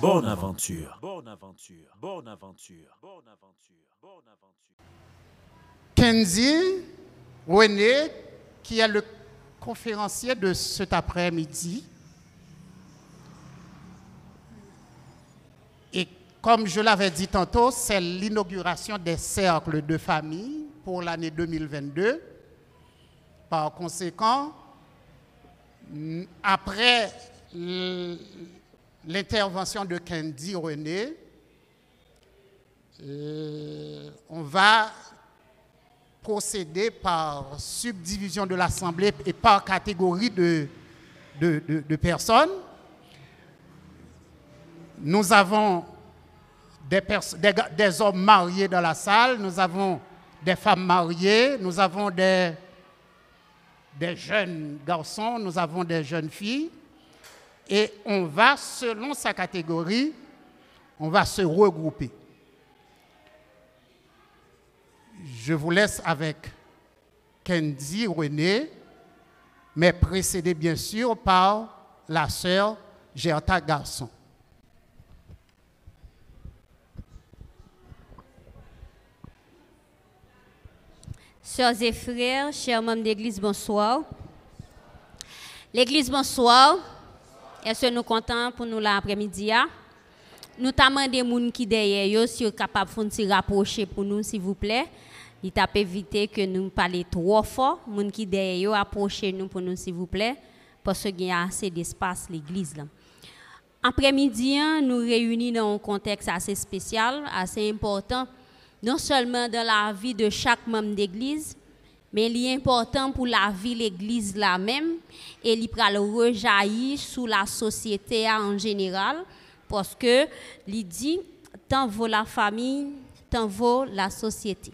Bonne aventure. Bonne aventure. Bonne aventure. Bonne aventure. Bonne aventure. Kenzie René, qui est le conférencier de cet après-midi. Et comme je l'avais dit tantôt, c'est l'inauguration des cercles de famille pour l'année 2022. Par conséquent, après l'intervention de Candy René, euh, on va procéder par subdivision de l'Assemblée et par catégorie de, personnes. Nous avons des, hommes mariés dans la salle, nous avons des femmes mariées, nous avons des jeunes garçons, nous avons des jeunes filles. Et on va, selon sa catégorie, on va se regrouper. Je vous laisse avec Candy René, mais précédé bien sûr par la sœur Gerta Garçon. Sœurs et frères, chers membres d'église, bonsoir. L'église, bonsoir. Est-ce que nous comptons pour nous l'après-midi? ah? Nous t'amendons des gens qui derrière si vous capable de se rapprocher pour nous, s'il vous plaît. Il t'a éviter que nous parlions trop fort. Les gens qui derrière approchez nous pour nous, s'il vous plaît, parce qu'il y a assez d'espace l'église. Après-midi, hein, nous réunis dans un contexte assez spécial, assez important, non seulement dans la vie de chaque membre d'église, mais il est important pour la vie l'église là même et il pral rejaillir sous la société en général parce que il dit tant vaut la famille, tant vaut la société.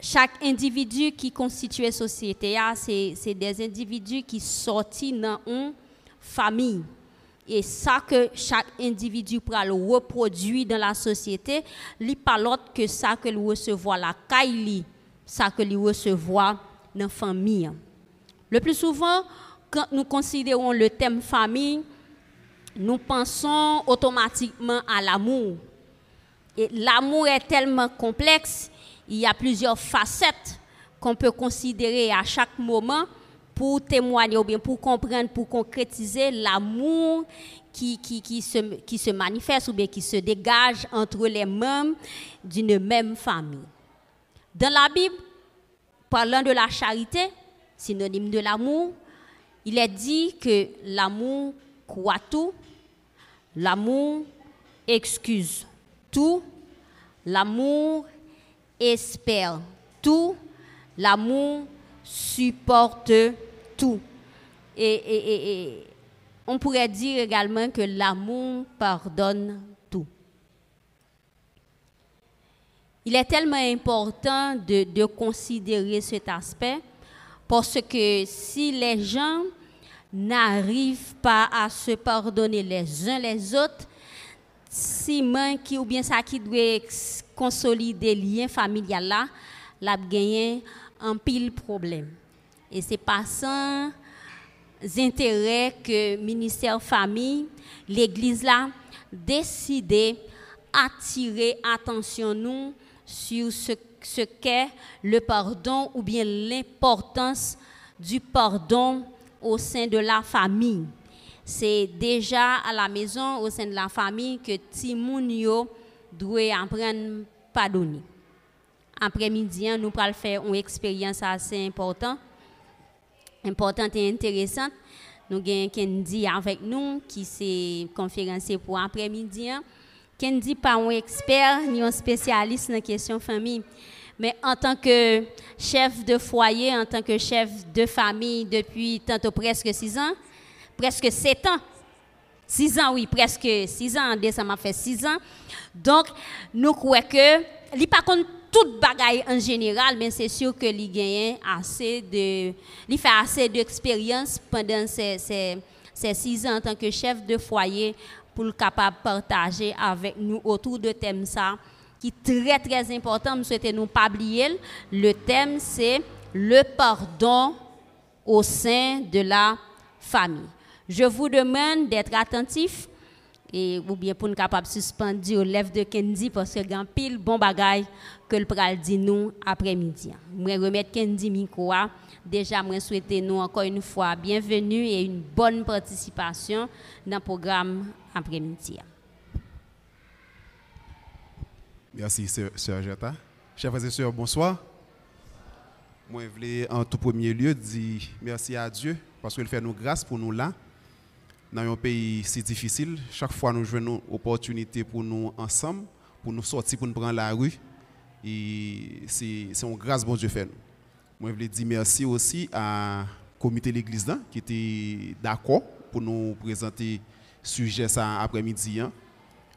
Chaque individu qui constitue la société, c'est c'est des individus qui sortent dans une famille. Et ça que chaque individu pourra le reproduire dans la société, n'est pas l'autre que ça que le recevoir la caille, ça que le recevoir dans la famille. Le plus souvent, quand nous considérons le thème famille, nous pensons automatiquement à l'amour. Et l'amour est tellement complexe, il y a plusieurs facettes qu'on peut considérer à chaque moment pour témoigner ou bien pour comprendre, pour concrétiser l'amour qui, qui, qui, se, qui se manifeste ou bien qui se dégage entre les membres d'une même famille. Dans la Bible, parlant de la charité, synonyme de l'amour, il est dit que l'amour croit tout, l'amour excuse tout, l'amour espère tout, l'amour supporte tout. Et, on pourrait dire également que l'amour pardonne tout. Il est tellement important de, considérer cet aspect parce que si les gens n'arrivent pas à se pardonner les uns les autres, si man qui ou bien ça qui doit consolider lien familial là, l'a gagné un pile problème. Et c'est pas sans intérêt que ministère famille, l'église là décidé attirer attention nous sur ce, qu'est le pardon ou bien l'importance du pardon au sein de la famille. C'est déjà à la maison, au sein de la famille, que Timoun yo doit apprendre à pardonner. Après-midi, hein, nous allons faire une expérience assez importante importante et intéressante. Nous avons Kendi avec nous, qui s'est conférencier pour après-midi. Hein. Kendi pas un expert ni un spécialiste dans la question famille, mais en tant que chef de foyer, en tant que chef de famille depuis tantôt presque six ans, presque sept ans. Six ans, oui, presque six ans. En décembre, fait six ans. Donc, nous croyons que, il pas contre toute bagaille en général, mais c'est sûr que il gagne assez de, fait assez d'expérience pendant ces, ces, ces, six ans en tant que chef de foyer pour le capable partager avec nous autour de thème ça qui est très très important. Je souhaite nous pas oublier. Le thème c'est le pardon au sein de la famille. Je vous demande d'être attentif et ou bien pour nous capable suspendre au lèvres de Kendi parce que grand pile bon bagaille que le pral dit nous après-midi. Je remettre Kendi micro. Déjà je souhaite nous encore une fois bienvenue et une bonne participation dans le programme après-midi. Merci, Sœur Jetta. Chers frères et sœurs, bonsoir. Moi, je voulais en tout premier lieu dire merci à Dieu parce qu'il fait nous grâce pour nous là. Dans un pays si difficile, chaque fois nous jouons une opportunité pour nous ensemble, pour nous sortir, pour nous prendre la rue. Et c'est une grâce bon Dieu fait nous. Moi, je voulais dire merci aussi à comité de l'église qui était d'accord pour nous présenter sujet ça après-midi. Hein.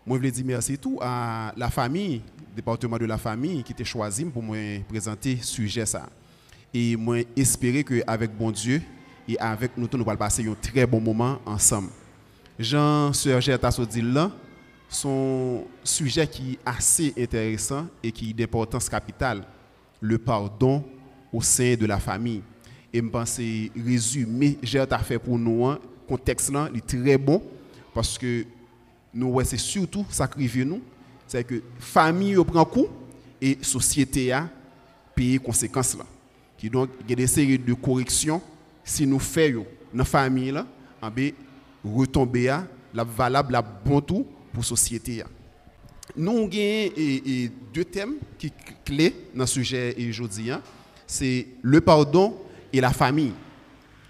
Moi, je voulais dire merci tout à la famille, département de la famille, qui t'a choisi pour me présenter ce sujet. Ça. Et moi, espérer qu'avec bon Dieu et avec nous, nous allons passer un très bon moment ensemble. Jean, Sœur Gerta là, son sujet qui est assez intéressant et qui est d'importance capitale, le pardon au sein de la famille. Et je pense résumé, Gerta fait pour nous, un contexte là, est très bon parce que nous, c'est surtout ça qui nous, c'est que famille prend coup et société a paye conséquences là. Qui donc il y a des séries de corrections si nous faisons dans la famille là, en retomber à la valable la bon tout pour société Nous avons deux thèmes qui sont clés dans ce sujet aujourd'hui. Hein. C'est le pardon et la famille.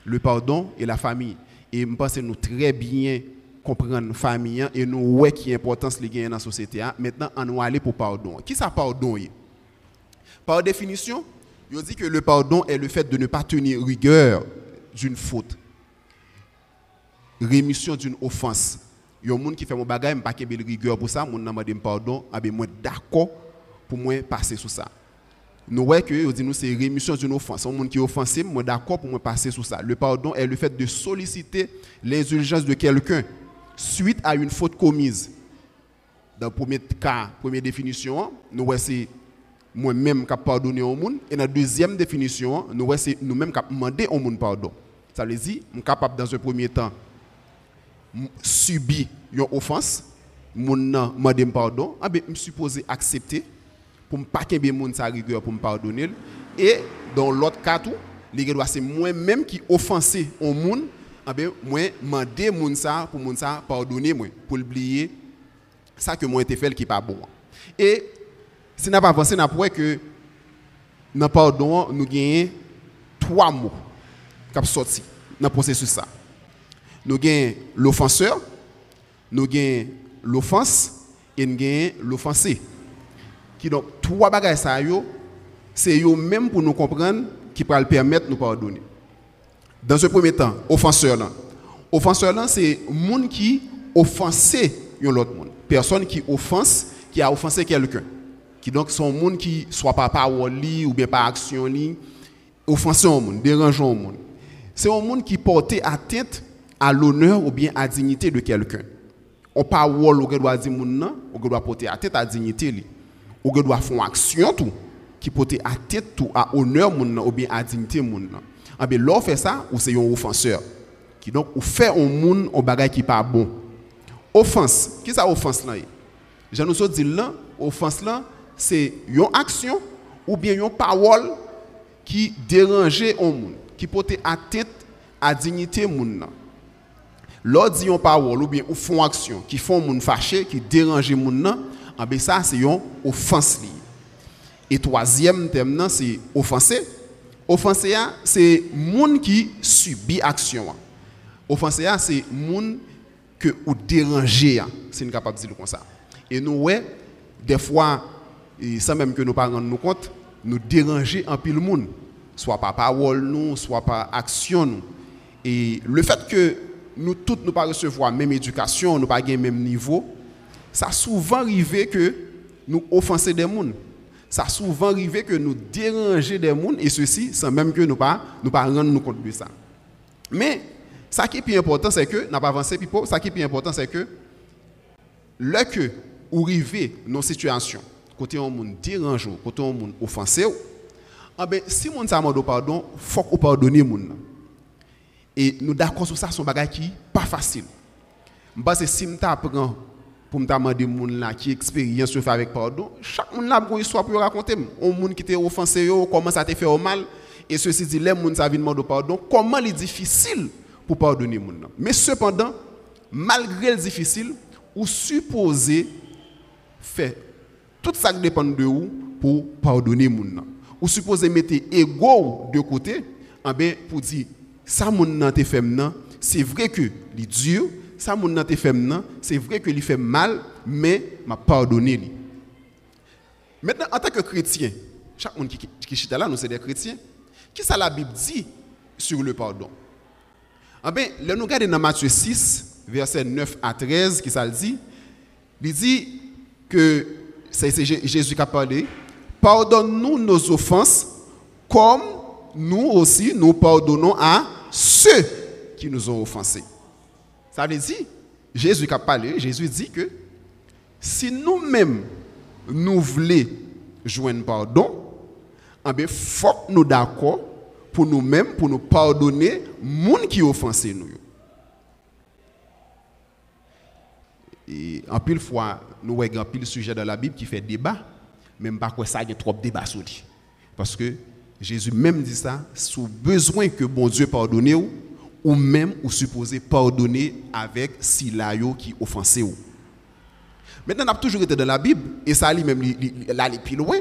Le pardon et la famille. Et je pense que nous très bien comprendre famille et nous ouais qui importance les gains dans la société. Maintenant, on va aller pour pardon. Qui ça pardon Par définition, il dit que le pardon est le fait de ne pas tenir rigueur d'une faute. Rémission d'une offense. Il y a gens qui font mon bagage, pas de rigueur pour ça, mon demande pardon, ah ben d'accord pour moi passer sur ça. Nous voyons que dit nous c'est rémission d'une offense. Un monde qui est offensé, moi d'accord pour moi passer sur ça. Le pardon est le fait de solliciter les urgences de quelqu'un suite à une faute commise. Dans le premier cas, première définition, nous c'est moi-même qui pardonné au monde. Et dans la deuxième définition, nous c'est nous-mêmes qui demandé au monde pardon. Ça veut dire, je suis capable dans un premier temps subir une offense, mon demandé pardon, ah ben, je suis supposé accepter pour ne pas qu'il monde sa rigueur pour me pardonner. Et dans l'autre cas, c'est moi-même qui offensé au monde ah ben, moi, demander moun pour moun pardonner moi, pour oublier ça que moi été fait qui pas bon. Et si n'a pas avancé, n'a pas que dans pardon, nous gagnons trois mots qui sont sortis dans le processus ça. Nous gagnons l'offenseur, nous gagnons l'offense et nous gagnons l'offensé. Donc trois bagages ça c'est eux même pour nous comprendre qui peut permettre de nous pardonner. Dans un premier temps, offenseur là. Offenseur c'est monde qui offensé l'autre monde. Personne qui offense, qui a offensé quelqu'un. Qui donc sont monde qui soit par parole ou bien par action li, offensé un monde, dérangeant un monde. C'est un monde qui porte atteinte à l'honneur ou bien à la dignité de quelqu'un. On parole ou doit dire nan, on doit porter atteinte à la dignité li. On doit faire une action tout qui porte atteinte tout à l'honneur ou bien à la dignité monde ah ben fait ça ou c'est un offenseur qui donc ou fait un monde un bagage qui pas bon? Offense. Qui ça offense là? Je nous dit là offense là c'est une action ou bien une parole qui dérangeait un monde qui portait atteinte à dignité monde L'autre dit une parole ou bien ou font action qui font monde fâché qui dérange monde ah ben ça c'est une offense et troisième thème c'est offenser Offensé, c'est monde qui subit action. Offensé, c'est monde que ou déranger. C'est capable de dire ça. Et nous, des fois, sans même que nos parents nous compte, nous déranger en pile monde, soit par parole nous, soit par action. Et le fait que nous tous nous pas recevoir même éducation, nous pas le même niveau, ça souvent arrivé que nous offenser des gens. Ça souvent arrivé que nous déranger des gens et ceci sans même que nous pas nous pas rendre nous compte de ça. Mais ça qui est plus important c'est que n'a pas avancé pipo, ça qui est plus important c'est que le que ou arriver dans situation côté un monde dérange, côté un monde offensé, ah ben si monde ça demande pardon, faut qu'on pardonner monde. Et nous d'accord sur ça, son bagage qui pas facile. Parce que si je apprends pour me demander moun là qui expérience avec pardon, chaque monde là une histoire pour raconter. Un monde qui t'a offensé, comment ça t'a fait au mal. Et ceci dit, les gens ça vient demander pardon, comment il est difficile pour pardonner moun. Mais cependant, malgré le difficile, ou supposé faire tout ça qui dépend de vous pour pardonner moun. Ou supposé mettre ego de côté, en ben pour dire ça moun nan fait c'est vrai que les dur, ça moun nan fait c'est vrai que il fait mal, mais m'a pardonné lui. Maintenant en tant que chrétien, chaque monde qui qui là nous c'est des chrétiens, qui ça la Bible dit sur le pardon? Ah ben, là nous regardons dans Matthieu 6 verset 9 à 13 qui ça le dit, il dit que c'est Jésus qui a parlé, pardonne-nous nos offenses comme nous aussi nous pardonnons à ceux qui nous ont offensés. Ça veut dire, Jésus a parlé, Jésus dit que si nous-mêmes nous voulons joindre pardon, il eh faut nous d'accord pour nous-mêmes, pour nous pardonner gens qui offensé nous. Et en pile fois, nous avons un pile sujet dans la Bible qui fait débat, même pas quoi ça, il y a trop de débats sur lui. Parce que Jésus même dit ça, sous besoin que bon Dieu pardonne ou, même ou supposé pardonner avec Silayo qui offensé ou. Maintenant, on a toujours été dans la Bible, et ça allait même aller plus loin.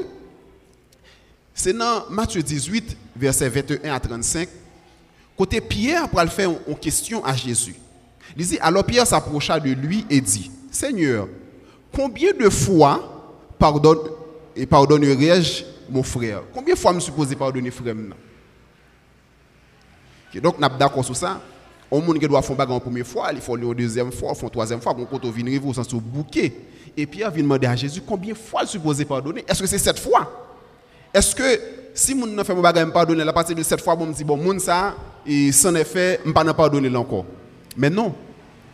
C'est dans Matthieu 18, verset 21 à 35, côté Pierre pour faire une question à Jésus. Il dit, alors Pierre s'approcha de lui et dit, Seigneur, combien de fois pardonne, pardonnerai-je mon frère? Combien de fois me supposé pardonner frère okay, Donc, nous sommes d'accord sur ça. On monde qui doit faire bagarre une première fois, il faut une deuxième fois, une troisième fois, quand on vient au sens bouquet. Et Pierre vient demander à Jésus combien de fois il supposé pardonner? Est-ce que c'est sept fois? Est-ce que si mon n'a fait mon bagage me pardonner à partir de sept fois bon me dit bon mon ça et sans effet me pas pardonner encore. Mais non.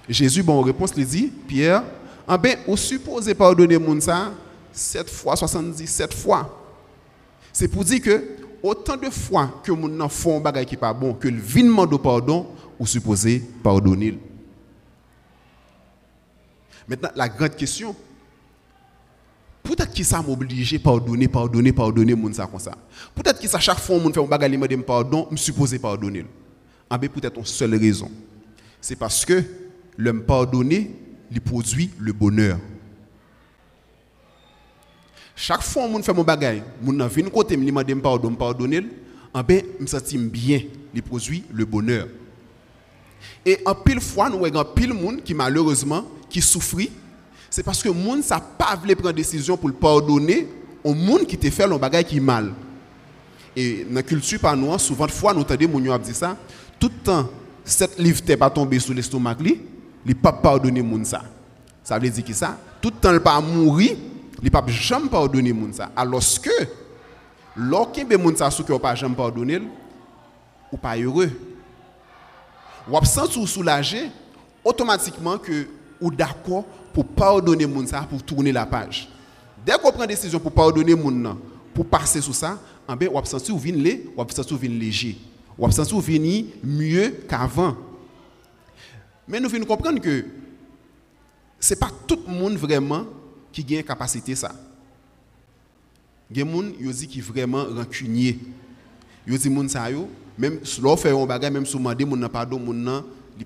Jésus, bon réponse, lui dit, Pierre, ah ben, on suppose pardonner moun ça 7 fois, 77 fois. C'est pour dire que autant de fois que moun nan font bagay qui pas bon, que le vinement de pardon, ou supposé pardonner. Maintenant, la grande question, peut-être que ça m'oblige pardonner, pardonner, pardonner moun ça comme ça. Peut-être que ça chaque fois moun fait un bagay me pardon, me supposé pardonner. Ah ben, peut-être une seule raison. C'est parce que l'homme pardonné, il produit le bonheur. Chaque fois que je fais mon bagage, je viens côté, je demande pardon, pardonner, en ben, je me sens bien, il produit le bonheur. Et en pile fois, nous avons pile monde qui malheureusement qui souffre, c'est parce que monde ça pas voulu prendre décision pour le pardonner au monde qui te fait le bagage qui mal. Et dans la culture par nous, souvent de fois nous entendons mon dire ça, tout le temps cette livre n'est pas tombé sous l'estomac il pas pardonner moun ça. Ça veut dire que ça, tout le temps il pas mourir, il pas jamais pardonner moun ça. Alors que lorsqu'il be moun ça sous que pas jamais pardonner, ou pas heureux. Ou absent ou soulagé automatiquement que ou d'accord pour pardonner moun ça pour tourner la page. Dès qu'on prend décision pour pardonner moun pour passer sur ça, en ben ou absent ou vinn lé, ou absent ou vinn léger. Ou absent ou vinn mieux qu'avant. Mais nous venons comprendre que ce n'est pas tout le monde vraiment qui a une capacité ça. Il y a des gens qui sont vraiment rancuniers. Il y a des gens qui même si on fait un bagage, même pardon, on ne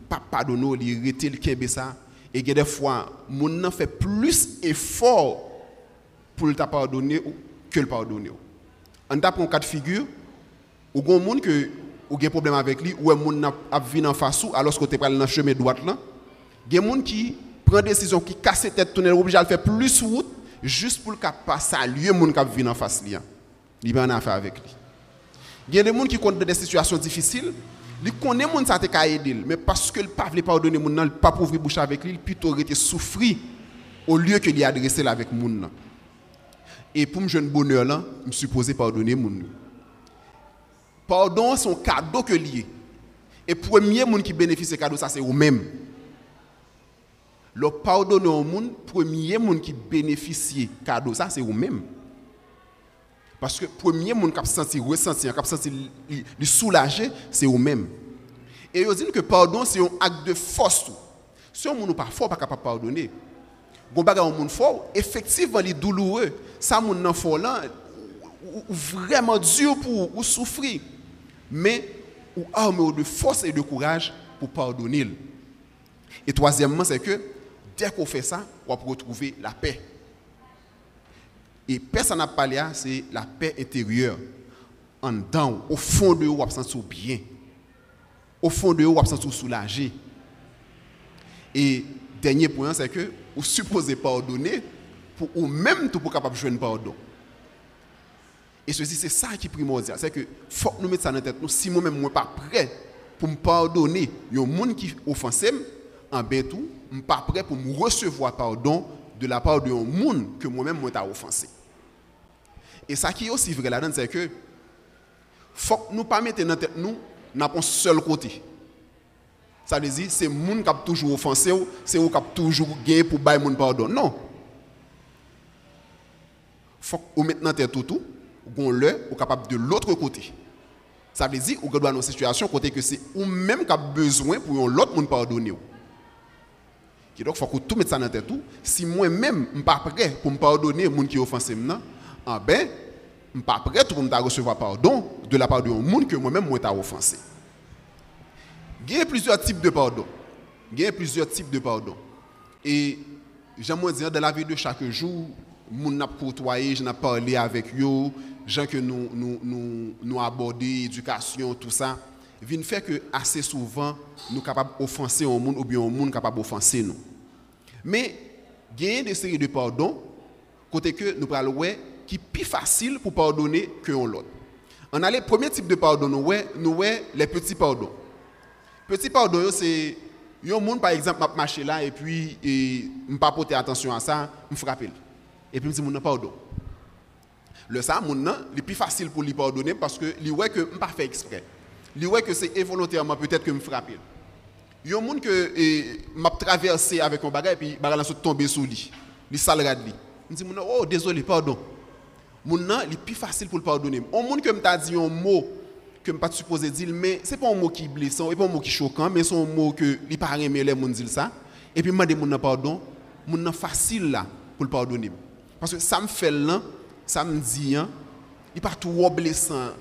pas pardonner, il rete le kembe ça. Et a des fois, on fait plus effort pour le pardonner que le pardonner. Avec lui ou un monde a vu en face alors que tu pas dans chemin droit là il y a des gens qui prend décision qui casse tête tunnel obligé de faire plus route juste pour le pas saluer monde qui vient en face lui Il va en affaire avec lui. Il y a des gens qui connaissent des situations difficiles, ils connaissent les gens qui t'a aidé, mais parce que le pas veut pardonner les gens, il pas ouvrir bouche avec lui, plutôt été souffrir au lieu que lui adresser avec les gens. Et pour me jeune bonheur là, je suis supposé pardonner les gens. Pardon, c'est un cadeau que lié. Et premier monde qui bénéficie de ce cadeau, c'est vous-même. Le pardonner au monde, premier monde qui bénéficie de cadeau, ça c'est vous-même. Parce que premier monde qui a senti ressentir, qui a senti le soulager, c'est vous-même. Et ils disent que pardon, c'est un acte de force. Si on n'est pas fort, pas capable de pardonner. Bon bagage un monde fort, effectivement, il est douloureux. Ça, mon nan fort là, vraiment dur pour ou souffrir. Mais ou armé de force et de courage pour pardonner. Et troisièmement, c'est que dès qu'on fait ça, on va retrouver la paix. Et personne n'a parlé, c'est la paix intérieure. En dedans, au fond de vous, on va bien. Au fond de vous, on va soulagé. Et dernier point, c'est que vous supposez pardonner pour ou même tout pour capable de jouer pardon. Et ceci, c'est ça qui est primordial. C'est que faut que nous mettre ça dans la tête. Nous, si moi-même, je ne suis pas prêt pour me pardonner, il y a un monde qui offensé, en ben tout, je pas prêt pour me recevoir pardon de la part d'un monde que moi-même, suis offensé. Et ça qui est aussi vrai là-dedans, c'est que faut que nous pas mettre dans tête nous, un seul côté. Ça veut dire, c'est le monde qui a toujours offensé, c'est eux qui a toujours gagné pour bailler mon pardon. Non. faut que la tête tout, tout gon le ou capable de l'autre côté. Ça veut dire ou doit dans une situation côté que c'est ou même qui a besoin pour l'autre monde pardonner. Donc faut que tout mettre ça dans tête tout. Si moi-même je pas prêt pour me pardonner monde qui offensé maintenant, ah ben je pas prêt pour me recevoir pardon de la part de monde que moi-même moi t'a offensé. Il y a plusieurs types de pardon. Il y a plusieurs types de pardon. Et j'aimerais dire dans la vie de chaque jour, moun n'a côtoyé, je n'ai parlé avec eux, gens que nous nous nous, aborder éducation tout ça vient faire que assez souvent nous capables offenser un monde ou bien un monde capable offenser nous mais il des séries de pardon côté que nous parlons ouais qui plus facile pour pardonner que l'autre on a le premier type de pardon nous ouais nous ouais les petits pardons. Petits pardons c'est un monde par exemple m'a marché là et puis et pas porter attention à ça me frapper et puis me dit mon pardon. Le ça, mon est plus facile pour lui pardonner parce que lui voit que pas fait exprès. Lui voit que c'est involontairement peut-être que me frappe. Il y a un monde que m'a traversé avec un bagage puis bagage est tombé sous lui. Il salade lui. Je dis oh désolé, pardon. Mon est plus facile pour le pardonner. Un monde que m'a dit un mot que je pas supposé dire mais c'est pas un mot qui blessant, c'est pas un mot qui choquant mais c'est un mot que il pas aimer les monde dire ça et puis m'a demandé mon pardon, mon facile là pour le pardonner. Parce que ça me fait là hein, il pas trop blessant.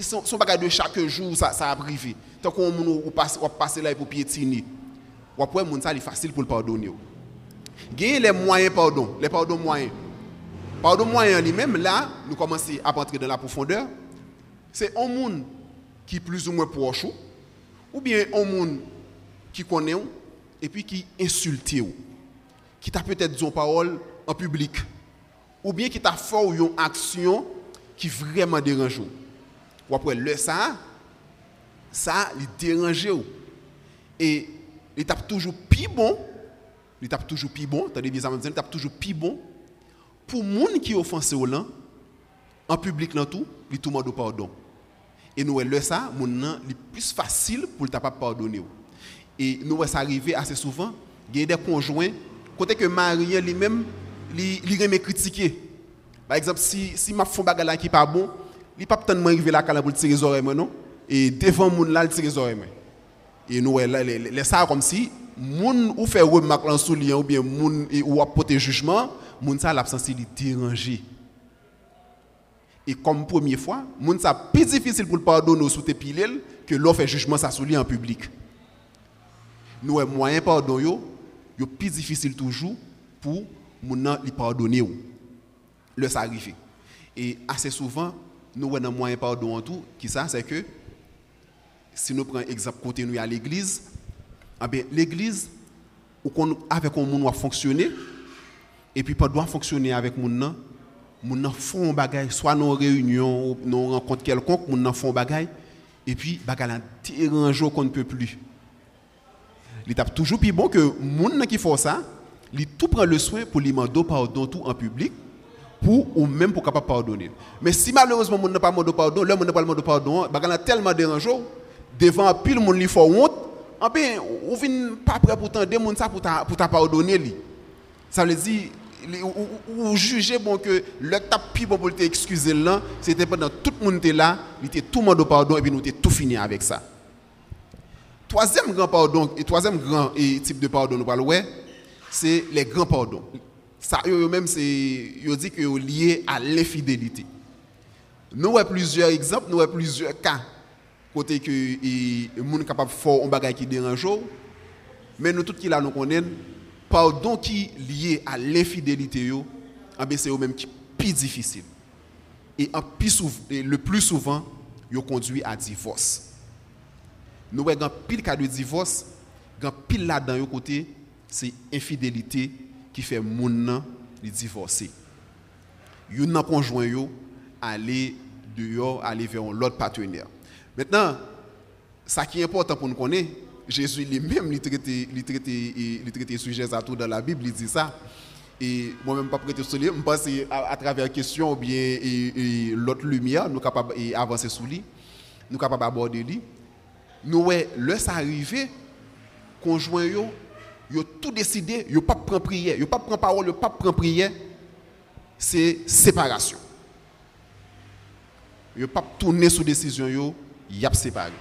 Son, son de chaque jour, ça, ça a privé. Tant qu'on passe, passer là pour piétiner. Ou après, ça, c'est facile pour le pardonner. Gagner les moyens, pardon, les pardons moyens. Pardon moyen lui-même, là, nous commençons à entrer dans la profondeur. C'est un monde qui est plus ou moins proche, ou bien un monde qui connaît et puis qui insulte, qui t'a peut-être dit une parole en public ou bien qui t'a fait une action qui vraiment dérange. Ou après, le ça, ça, il dérange. Et il tape toujours plus bon, il tape toujours plus bon, t'as bien ça il tape toujours plus bon pour gens qui offensé au là, en public dans tout, il tout demande pardon. Et nous le ça, mon plus facile pour le pardonner. Et nous ça arriver assez souvent, il y a des conjoints côté que Marie lui-même il remet critiquer. Par exemple, si, si ma fond bagala qui pas bon, il pas peut-être arriver là pour tirer les oreilles non? Et devant moun là il tire les oreilles Et nous là les ça comme si moun ou fait remarque en soulier ou bien moun ou apporter jugement, moun ça l'absence il déranger. Et comme première fois, moun ça plus difficile pour le pardonner sous tes piles que l'on fait jugement ça soulier en public. Nous moyens moyen pardon yo, yo plus difficile toujours pour moun li pardonner le ça Et assez souvent, nous avons un moyen pardon en tout, qui ça, c'est que si nous prenons exemple côté nous à l'église, eh l'église, avec un monde fonctionner, et puis pas doit fonctionner avec mon nom, moun nan font bagay, soit nos réunions, nos rencontres quelconques, moun nan font bagay, et puis bagay dérange qu'on ne peut plus. Il est toujours plus bon que nan qui font ça, il tout prend le soin pour lui demander pardon tout en public, ou même pour capable pardonner. Mais si malheureusement moun n'a pas demandé pardon, le moun n'a pas demandé pardon, bagay lan tellement dérangeant, devant pile moun li faut honte, en ben ou vinn pas prêt pour tendre moun ça pour ta pour pardonner. Ça veut dire ou, juger bon que le tap plus bon pour te excuser c'était pendant tout le monde était là, il était tout le monde au pardon et puis nous était tout fini avec ça. Troisième grand pardon et troisième grand type de pardon nous parlons c'est les grands pardons. Ça eux même c'est ils dit que lié à l'infidélité. Nous avons plusieurs exemples, nous avons plusieurs cas. Côté que les gens capable faire un bagage qui dérange mais nous tout qui là nous connaissons pardon qui lié à l'infidélité ah ben, c'est au même qui plus difficile. Et, en plus le plus souvent il conduit à divorce. Nous avons pile cas de divorce pile là dans côté c'est infidélité qui fait mon nan divorcer yon nan conjoint yo aller dehors aller vers l'autre partenaire maintenant ça qui est important pour nous connaître Jésus lui-même, il traité, il traité, sujet à tout dans la Bible, il dit ça. Et moi-même, pas prêter sur lui, je pense à, à travers la question ou bien l'autre lumière, nous sommes capables d'avancer sur lui, nous sommes capables d'aborder lui. Nous, ouais, le ça arrivé, conjoint yo, yo tout décidé, yo pas prendre prière, yo pas prendre parole, yo pas prendre prière, c'est séparation. Yo pas tourner sur décision y a séparé.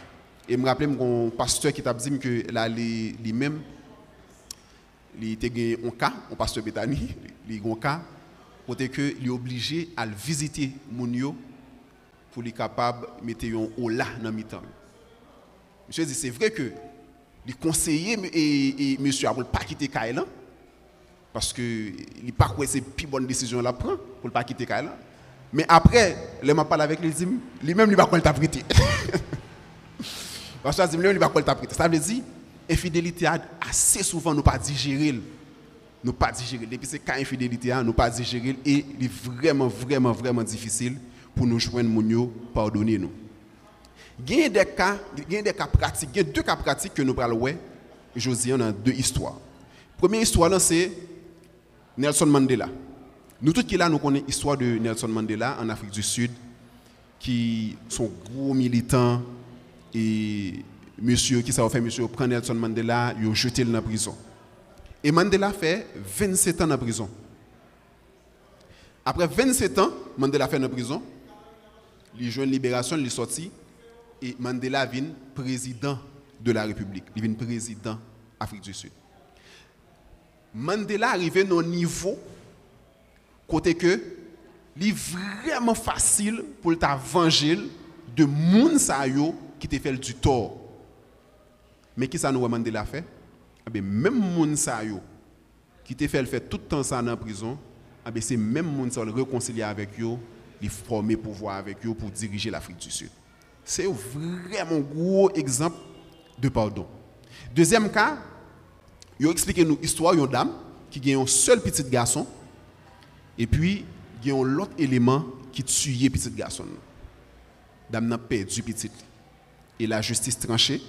Et je me rappelle mon pasteur qui t'a dit que lui-même, il était un cas, un pasteur Bethany, il a un cas, côté que il est obligé à visiter Mounio pour être capable de mettre un haut dans le temps. Monsieur dit, c'est vrai que les conseillers et, et monsieur ne pas quitter Kaila parce que il pas quoi c'est plus bonne décision prend pour pas quitter Kaila. Mais après, il m'a parlé avec lui, lui-même il va quoi t'a parce que il va Ça veut dire, infidélité assez souvent nous pas digérer. Nous pas digérer. Depuis c'est quand infidélité nous pas digérer et il est vraiment vraiment vraiment difficile pour nous joindre mon pardonner nous. Il y a des cas, des cas pratiques, deux cas pratiques que nous parlons ouais. Josie on a deux histoires. Première histoire c'est Nelson Mandela. Nous tous qui là nous connaissons l'histoire de Nelson Mandela en Afrique du Sud qui sont gros militants et monsieur qui ça fait monsieur prend Nelson Mandela, il a jeté dans la prison. Et Mandela fait 27 ans en prison. Après 27 ans, Mandela fait en prison. Il joue une libération, il est et Mandela vient président de la République. Il vient président Afrique du Sud. Mandela arrivé à un niveau côté que il est vraiment facile pour venger de moun qui te fait du tort. Mais qui ça nous Mandela fait? Eh Même moun sa qui te fait tout le temps ça dans la prison, eh c'est même moun sa le réconcilier avec yo, il former pouvoir avec yo pour diriger l'Afrique du Sud. C'est vraiment un gros exemple de pardon. Deuxième cas, il expliqué nous l'histoire d'une dame qui a un seul petit garçon et puis il y a un autre élément qui tue petit garçon. Dame n'a perdu petit et la justice tranchée,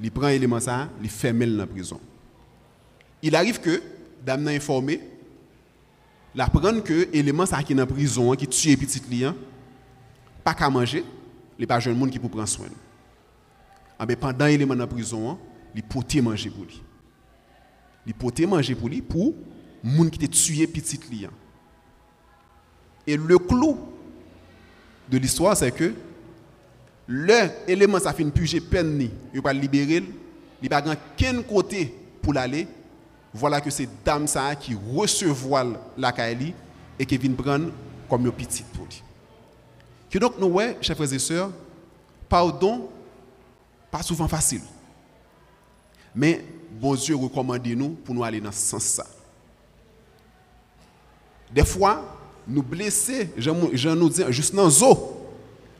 il prend l'élément ça, il ferme dans la prison. Il arrive que, dame informé, la prendre que l'élément ça qui est dans prison, qui tue petit client, pas qu'à manger, il n'y a pas de monde qui peut prendre soin. Ah, mais pendant l'élément dans la prison, il peut manger pour lui. Il peut manger pour lui pour monde qui a tué petit client. Et le clou de l'histoire, c'est que l'élément ça fin puger peine ni, il pas libérer, il pas aucun côté pour l'aller. Voilà que c'est dame ça qui recevoir la Kaili et qui vient prendre comme une petite pour lui. Que donc nous ouais, chers frères et sœurs, pardon pas souvent facile. Mais bon Dieu recommande nous pour nous aller dans ce sens ça. Des fois, nous blesser, je nous dis juste dans zo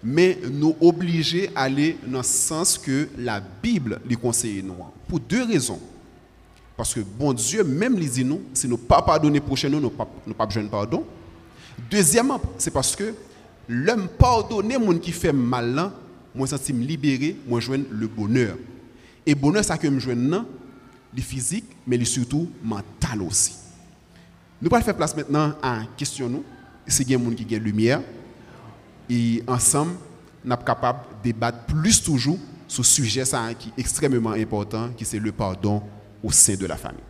mais nous obliger à aller dans le sens que la Bible lui conseille nous. Pour deux raisons. Parce que bon Dieu, même les dit nous, si nous pas pardonner prochain nous, nous pas besoin de pardon. Deuxièmement, c'est parce que l'homme pardonner monde qui fait mal là, moi sens me libérer, moi joindre le bonheur. Et bonheur ça que me joindre le physique mais surtout mental aussi. Nous allons faire place maintenant à une question c'est il y a monde qui a lumière et ensemble nous sommes capables de débattre plus toujours sur ce sujet ça, qui est extrêmement important qui c'est le pardon au sein de la famille.